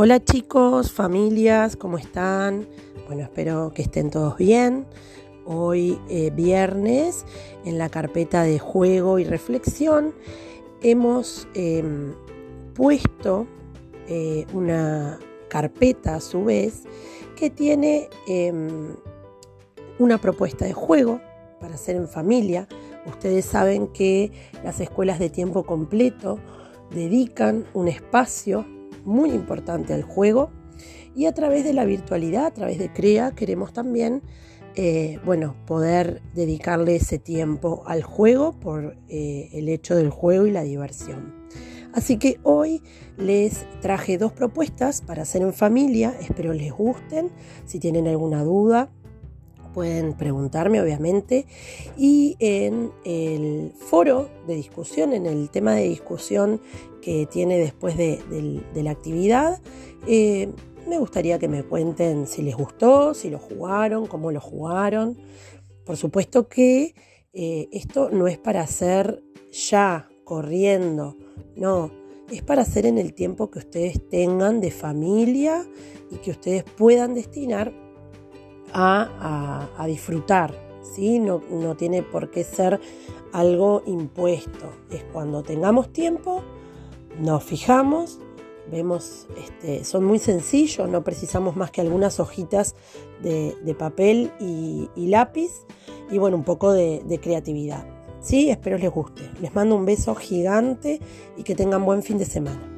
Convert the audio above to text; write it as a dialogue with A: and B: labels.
A: Hola chicos, familias, ¿cómo están? Bueno, espero que estén todos bien. Hoy eh, viernes, en la carpeta de juego y reflexión, hemos em, puesto eh, una carpeta a su vez que tiene em, una propuesta de juego para hacer en familia. Ustedes saben que las escuelas de tiempo completo dedican un espacio muy importante al juego. Y a través de la virtualidad, a través de CREA, queremos también eh, bueno, poder dedicarle ese tiempo al juego por eh, el hecho del juego y la diversión. Así que hoy les traje dos propuestas para hacer en familia, espero les gusten, si tienen alguna duda pueden preguntarme obviamente y en el foro de discusión, en el tema de discusión que tiene después de, la actividad, eh, me gustaría que me cuenten si les gustó, si lo jugaron, cómo lo jugaron. Por supuesto que eh, esto no es para hacer ya, corriendo, no, es para hacer en el tiempo que ustedes tengan de familia y que ustedes puedan destinar a, disfrutar, ¿sí? No, no tiene por qué ser algo impuesto. Es cuando tengamos tiempo, nos fijamos, vemos, este, son muy sencillos, no precisamos más que algunas hojitas de, papel y, lápiz y bueno, un poco de, de creatividad. Sí, espero les guste. Les mando un beso gigante y que tengan buen fin de semana.